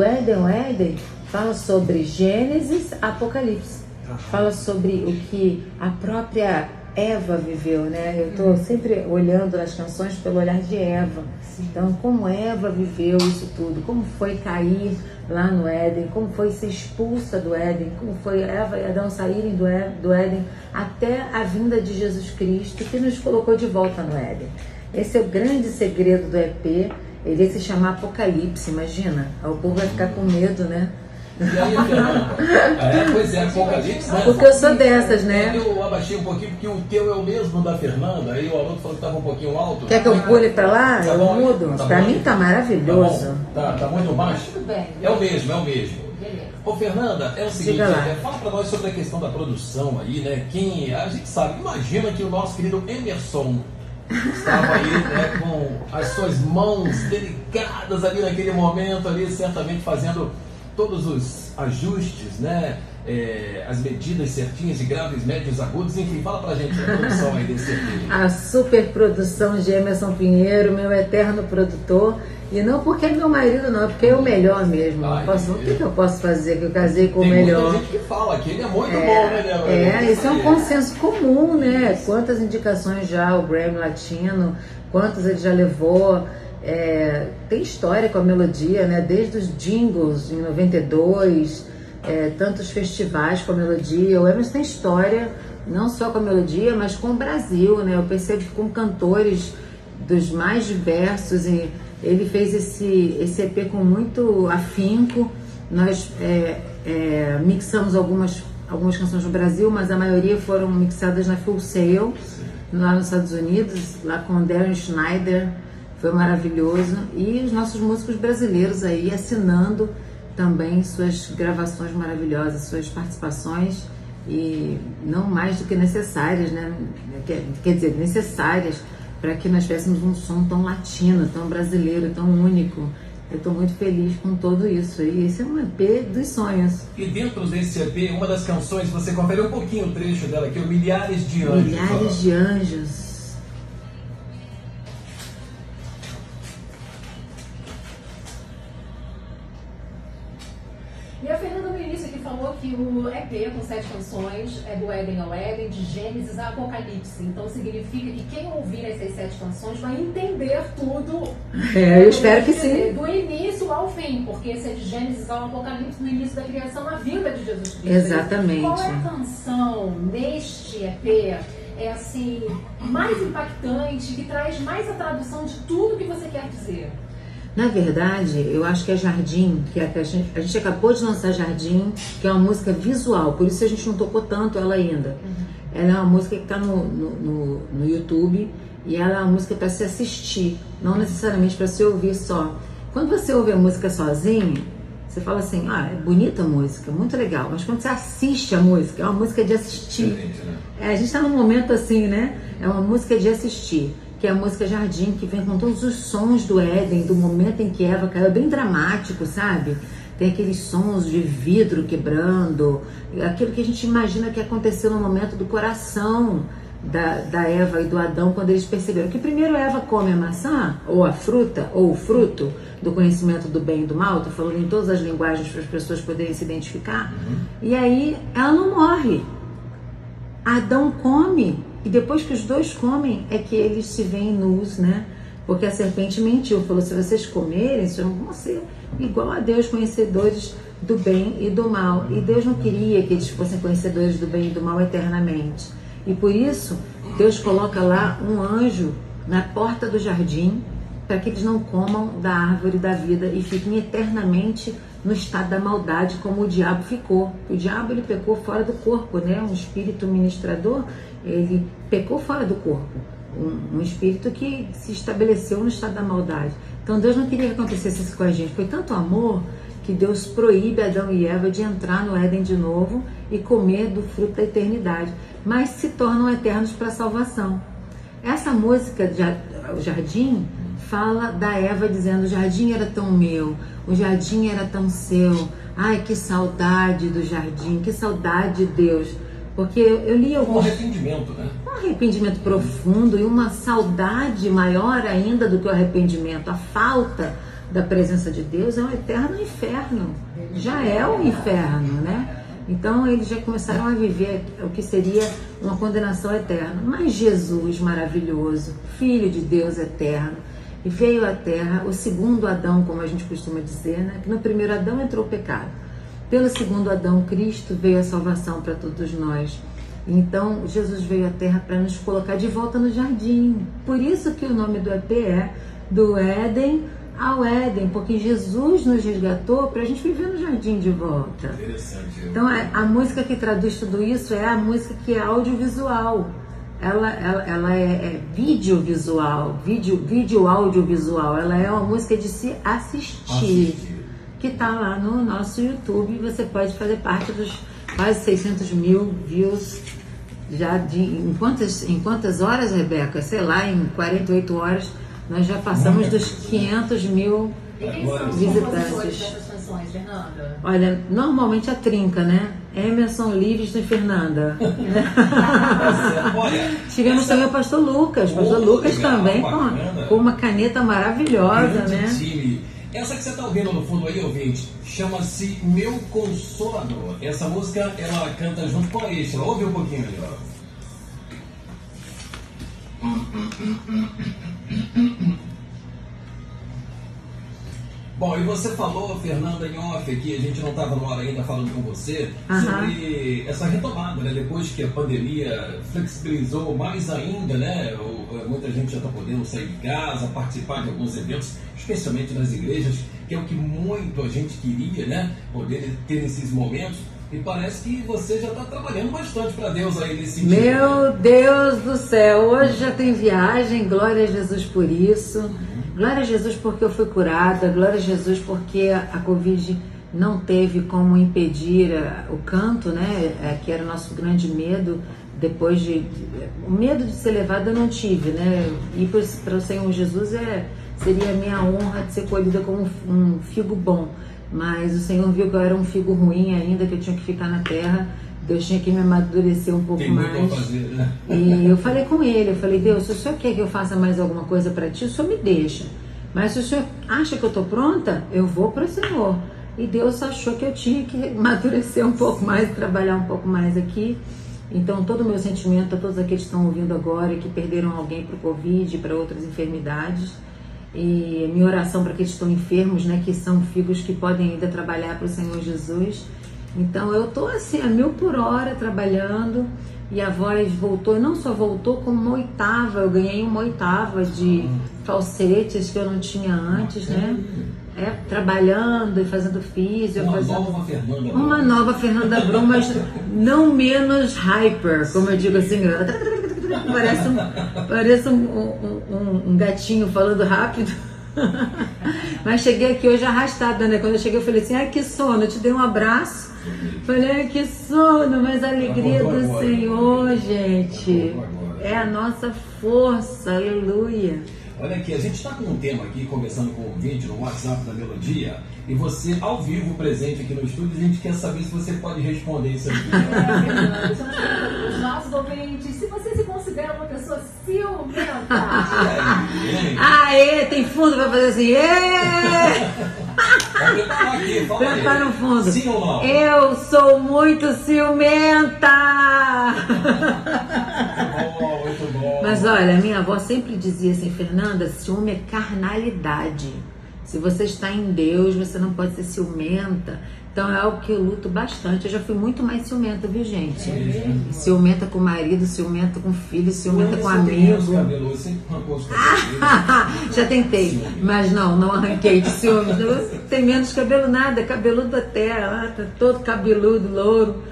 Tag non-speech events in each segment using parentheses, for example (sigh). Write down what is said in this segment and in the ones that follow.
O Éden, o Éden fala sobre Gênesis, Apocalipse. Fala sobre o que a própria Eva viveu, né? Eu estou sempre olhando nas canções pelo olhar de Eva. Então, como Eva viveu isso tudo, como foi cair lá no Éden, como foi ser expulsa do Éden, como foi Eva e Adão saírem do Éden até a vinda de Jesus Cristo, que nos colocou de volta no Éden. Esse é o grande segredo do EP. Ele ia se chamar Apocalipse, imagina. O povo vai ficar com medo, né? E aí, (laughs) é, pois é, Apocalipse, né? Porque eu sou dessas, né? Eu abaixei um pouquinho porque o teu é o mesmo da Fernanda, aí o aluno falou que estava um pouquinho alto. Quer que eu pule para lá? Tá eu bom, mudo? tá para mim tá maravilhoso. Tá, tá muito baixo? Tudo bem. É o mesmo, é o mesmo. Beleza. Ô Fernanda, é o seguinte, é, fala pra nós sobre a questão da produção aí, né? Quem, a gente sabe, imagina que o nosso querido Emerson estava aí, né, com as suas mãos delicadas ali naquele momento ali, certamente fazendo todos os ajustes, né? É, as medidas certinhas de graves, médios, agudos, enfim, fala pra gente a produção aí desse. A super produção de Emerson Pinheiro, meu eterno produtor. E não porque é meu marido, não, é porque é o melhor mesmo. Ai, posso, o que, que eu posso fazer que eu casei com o Tem melhor? muita gente que fala que ele é muito bom, né, Débora? É, isso é um consenso comum, né? Quantas indicações já o Grammy Latino, quantas ele já levou. É, tem história com a melodia, né? Desde os jingles em 92, é, tantos festivais com a melodia. O Emerson tem história, não só com a melodia, mas com o Brasil, né? Eu percebo que com cantores dos mais diversos e ele fez esse, esse EP com muito afinco. Nós é, é, mixamos algumas, algumas canções no Brasil, mas a maioria foram mixadas na Full Sail, lá nos Estados Unidos, lá com Darren Schneider, foi maravilhoso. E os nossos músicos brasileiros aí assinando também suas gravações maravilhosas, suas participações e não mais do que necessárias, né? Quer, quer dizer, necessárias para que nós tivéssemos um som tão latino, tão brasileiro, tão único. Eu estou muito feliz com tudo isso. E esse é um EP dos sonhos. E dentro desse EP, uma das canções, você confere um pouquinho o trecho dela aqui, o Milhares de Anjos. Milhares de anjos. E a Fernanda no início aqui falou que o EP com sete canções é do Éden ao Éden, de Gênesis a Apocalipse. Então significa que quem ouvir essas sete canções vai entender tudo. É, eu espero que sim. Do início ao fim, porque esse é de Gênesis ao Apocalipse, no início da criação, a vida de Jesus Cristo. Exatamente. Qual é a canção neste EP? É assim, mais impactante, que traz mais a tradução de tudo que você quer dizer. Na verdade, eu acho que é Jardim, que, é que a, gente, a gente acabou de lançar Jardim, que é uma música visual, por isso a gente não tocou tanto ela ainda. Ela é uma música que está no, no, no, no YouTube e ela é uma música para se assistir, não necessariamente para se ouvir só. Quando você ouve a música sozinho, você fala assim, ah, é bonita a música, muito legal, mas quando você assiste a música, é uma música de assistir. Né? É, a gente está num momento assim, né? É uma música de assistir, que é a música Jardim, que vem com todos os sons do Éden, do momento em que Eva caiu, é bem dramático, sabe? Tem aqueles sons de vidro quebrando, aquilo que a gente imagina que aconteceu no momento do coração da, da Eva e do Adão, quando eles perceberam que primeiro Eva come a maçã, ou a fruta, ou o fruto do conhecimento do bem e do mal, tô falando em todas as linguagens para as pessoas poderem se identificar, e aí ela não morre. Adão come e depois que os dois comem é que eles se veem nus, né? Porque a serpente mentiu, falou: se vocês comerem, vocês vão ser igual a Deus, conhecedores do bem e do mal. E Deus não queria que eles fossem conhecedores do bem e do mal eternamente. E por isso, Deus coloca lá um anjo na porta do jardim para que eles não comam da árvore da vida e fiquem eternamente no estado da maldade como o diabo ficou. O diabo ele pecou fora do corpo, né? Um espírito ministrador, ele pecou fora do corpo. Um, um espírito que se estabeleceu no estado da maldade. Então Deus não queria que acontecesse isso com a gente. Foi tanto amor que Deus proíbe Adão e Eva de entrar no Éden de novo e comer do fruto da eternidade, mas se tornam eternos para a salvação. Essa música, o Jardim, fala da Eva dizendo: o jardim era tão meu, o jardim era tão seu. Ai, que saudade do jardim, que saudade de Deus. Porque eu, li Um alguns arrependimento, né? um arrependimento profundo e uma saudade maior ainda do que o arrependimento, a falta da presença de Deus é um eterno inferno. Já é um inferno, né? Então eles já começaram a viver o que seria uma condenação eterna. Mas Jesus maravilhoso, Filho de Deus eterno, e veio à terra, o segundo Adão, como a gente costuma dizer, né? que no primeiro Adão entrou o pecado. Pelo segundo Adão, Cristo veio a salvação para todos nós. Então, Jesus veio à terra para nos colocar de volta no jardim. Por isso que o nome do EP é do Éden ao Éden, porque Jesus nos resgatou para a gente viver no jardim de volta. Interessante. Então, a, a música que traduz tudo isso é a música que é audiovisual ela, ela, ela é, é vídeo-visual, vídeo, vídeo audiovisual. Ela é uma música de se assistir, assistir. Que está lá no nosso YouTube. Você pode fazer parte dos quase 600 mil views já de em quantas, em quantas horas, Rebeca? Sei lá, em 48 horas nós já passamos dos 500 mil visitantes. Olha, normalmente a trinca, né? Emerson, Livingston e Fernanda. Tivemos também o pastor Lucas. O pastor Lucas legal, também com, com, uma caneta maravilhosa, né? Time. Essa que você está ouvindo no fundo aí, ouvinte, chama-se Meu Consolador. Essa música ela canta junto com a Extra. Ouve um pouquinho ali, ó. Bom, e você falou, Fernanda, em off aqui, a gente não estava no ar ainda falando com você, uhum. sobre essa retomada, né? Depois que a pandemia flexibilizou mais ainda, né? Muita gente já está podendo sair de casa, participar de alguns eventos, especialmente nas igrejas, que é o que muito a gente queria, né? Poder ter esses momentos. E parece que você já está trabalhando bastante para Deus aí nesse sentido. Meu né? Deus do céu, hoje já tem viagem, glória a Jesus por isso. Glória a Jesus porque eu fui curada, glória a Jesus porque a Covid não teve como impedir o canto, né? É, que era o nosso grande medo. Depois de. O medo de ser levada eu não tive, né? Ir para o Senhor Jesus é, seria a minha honra de ser colhida como um figo bom. Mas o Senhor viu que eu era um figo ruim ainda, que eu tinha que ficar na terra Deus tinha que me amadurecer um pouco mais. Fazer, né? E eu falei com ele, eu falei, Deus, se o senhor quer que eu faça mais alguma coisa para ti, o senhor me deixa. Mas se o senhor acha que eu estou pronta, eu vou para o Senhor. E Deus achou que eu tinha que (laughs) amadurecer um pouco mais, trabalhar um pouco mais aqui. Então, todo o meu sentimento a todos aqueles que estão ouvindo agora, que perderam alguém para o Covid, para outras enfermidades. E minha oração para aqueles que estão enfermos, né, que são filhos que podem ainda trabalhar para o Senhor Jesus então eu tô assim a mil por hora trabalhando e a voz voltou, não só voltou como uma oitava, eu ganhei uma oitava de falsetes que eu não tinha antes, né? É, trabalhando e fazendo físico. Uma fazendo... nova Fernanda Brum. Uma nova Fernanda Brum, mas não menos hyper, como eu digo assim. Parece um, parece um, um, um gatinho falando rápido. (laughs) Mas cheguei aqui hoje arrastada, né? Quando eu cheguei, eu falei assim: ai que sono, eu te dei um abraço. Falei, ai que sono, mas a alegria do Senhor, gente, é a nossa força, aleluia. Olha aqui, a gente está com um tema aqui, conversando com o vídeo no WhatsApp da Melodia, e você, ao vivo, presente aqui no estúdio, a gente quer saber se você pode responder isso aqui. (laughs) É, os nossos ouvintes, se você se considera uma pessoa ciumenta. Aê, tem fundo para fazer assim, aqui, (laughs) fala Prepara no fundo. Sim ou não? Eu sou muito ciumenta! Muito bom, muito bom. Mas olha, minha avó sempre dizia assim, Fernanda, ciúme é carnalidade. Se você está em Deus, você não pode ser ciumenta. Então é algo que eu luto bastante. Eu já fui muito mais ciumenta, viu, gente? É ciumenta com o marido, ciumenta com o filho, ciumenta com amigo. Cabelo, (laughs) já tentei, mas não, não arranquei de ciúme. Tem menos cabelo nada, cabeludo da terra, tá todo cabeludo, louro,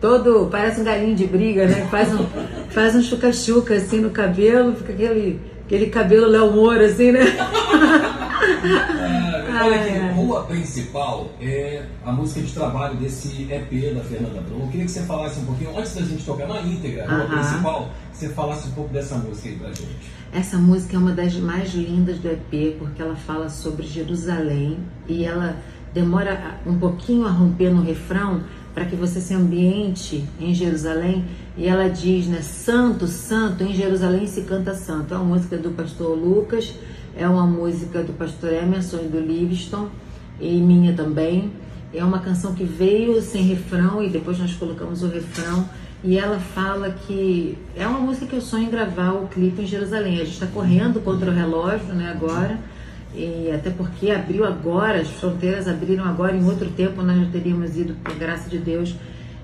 todo, parece um galinho de briga, né? Faz um, faz um chuca-chuca assim no cabelo, fica aquele, aquele cabelo Léo Moura, assim, né? (laughs) olha aqui, Rua Principal é a música de trabalho desse EP da Fernanda Brum. Eu queria que você falasse um pouquinho, antes da gente tocar na íntegra, uh -huh. Principal, você falasse um pouco dessa música aí pra gente. Essa música é uma das mais lindas do EP, porque ela fala sobre Jerusalém e ela demora um pouquinho a romper no refrão para que você se ambiente em Jerusalém. E ela diz, né, santo, santo, em Jerusalém se canta santo. É uma música do pastor Lucas É uma música do pastor Emerson e do Livingston, e minha também. É uma canção que veio sem refrão e depois nós colocamos o refrão. E ela fala que é uma música que eu sonho em gravar o clipe em Jerusalém. A gente está correndo contra o relógio né, agora, e até porque abriu agora, as fronteiras abriram agora, em outro tempo nós já teríamos ido, por graça de Deus,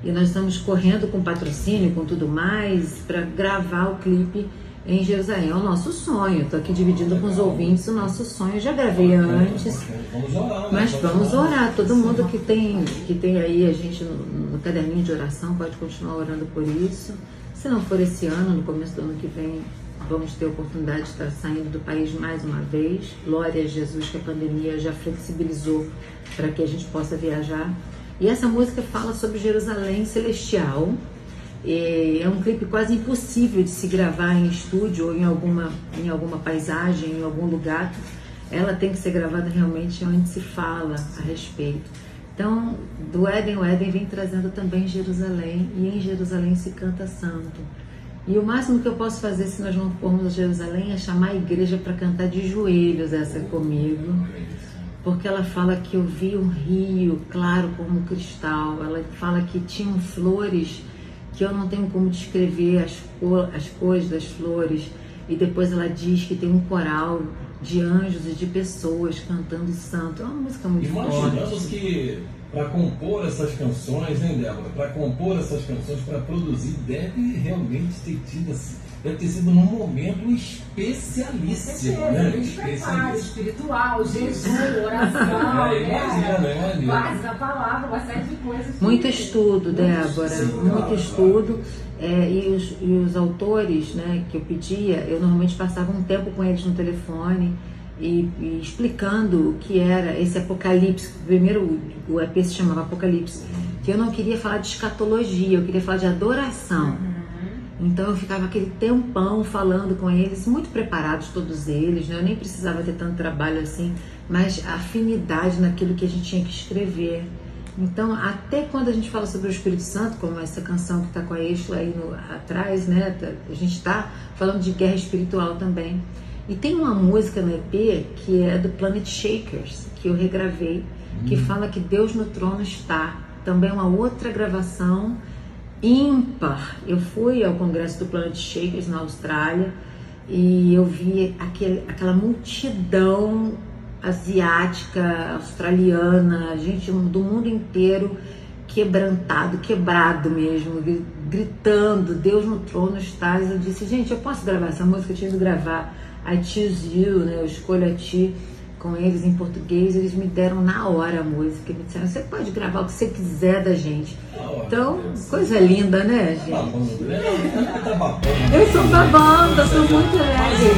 e nós estamos correndo com patrocínio, com tudo mais, para gravar o clipe em Jerusalém. É o nosso sonho. Estou aqui dividindo com os ouvintes o nosso sonho. Já gravei antes, mas vamos orar. Todo mundo que tem, que tem aí a gente no, no caderninho de oração pode continuar orando por isso. Se não for esse ano, no começo do ano que vem, vamos ter a oportunidade de estar saindo do país mais uma vez. Glória a Jesus que a pandemia já flexibilizou para que a gente possa viajar. E essa música fala sobre Jerusalém celestial. É um clipe quase impossível de se gravar em estúdio ou em alguma, em alguma paisagem, em algum lugar. Ela tem que ser gravada realmente onde se fala a respeito. Então, do Éden, o Éden vem trazendo também Jerusalém, e em Jerusalém se canta santo. E o máximo que eu posso fazer se nós não formos a Jerusalém é chamar a igreja para cantar de joelhos essa comigo porque ela fala que eu vi um rio claro como cristal, ela fala que tinham flores que eu não tenho como descrever as, cor, as cores das flores, e depois ela diz que tem um coral de anjos e de pessoas cantando santo. É uma música muito Imaginamos forte. que para compor essas canções, hein, Débora? Para compor essas canções, para produzir, deve realmente ter tido assim deve ter sido num momento especialíssimo, né? Especialíssimo. espiritual, jejum, (laughs) oração, é, imagina, né? né? Base da palavra, uma série de coisas. Muito estudo, Débora, Sim, muito claro, estudo. É, e, os, e os autores né, que eu pedia, eu normalmente passava um tempo com eles no telefone e, e explicando o que era esse Apocalipse. Primeiro o EP se chamava Apocalipse, que eu não queria falar de escatologia, eu queria falar de adoração. Uhum. Então eu ficava aquele tempão falando com eles, muito preparados todos eles, né? eu nem precisava ter tanto trabalho assim, mas a afinidade naquilo que a gente tinha que escrever. Então, até quando a gente fala sobre o Espírito Santo, como essa canção que está com a Eixo aí no, atrás, né? Tá, a gente está falando de guerra espiritual também. E tem uma música no EP que é do Planet Shakers, que eu regravei, que hum. fala que Deus no trono está. Também uma outra gravação ímpar. Eu fui ao congresso do Planet Shakers na Austrália e eu vi aquele, aquela multidão asiática, australiana, gente do mundo inteiro quebrantado, quebrado mesmo, gritando, Deus no trono está. Eu disse, gente, eu posso gravar essa música? Eu tive que gravar I Choose You, né? Eu escolho a ti com eles em português, eles me deram na hora a música, me disseram, você pode gravar o que você quiser da gente. Então, coisa linda, né, gente? Eu sou babando, eu sou muito leve.